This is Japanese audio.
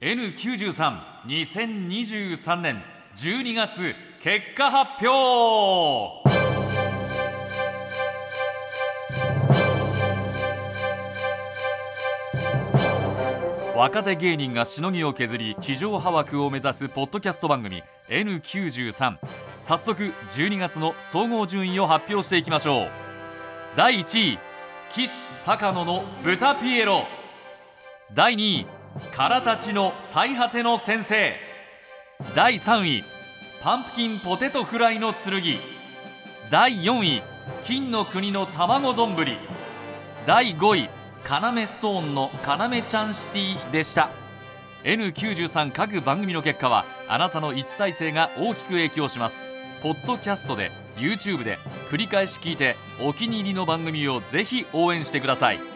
N932023 年12月結果発表。若手芸人がしのぎを削り地上波枠を目指すポッドキャスト番組 N93 早速12月の総合順位を発表していきましょう。第1位岸高野の豚ピエロ。第2位からたちの最果ての先生。第3位パンプキンポテトフライの剣。第4位金の国の卵丼。第5位カナメストーンのカナメちゃんシティでした。N93 各番組の結果はあなたの一再生が大きく影響します。ポッドキャストで YouTube で繰り返し聞いてお気に入りの番組をぜひ応援してください。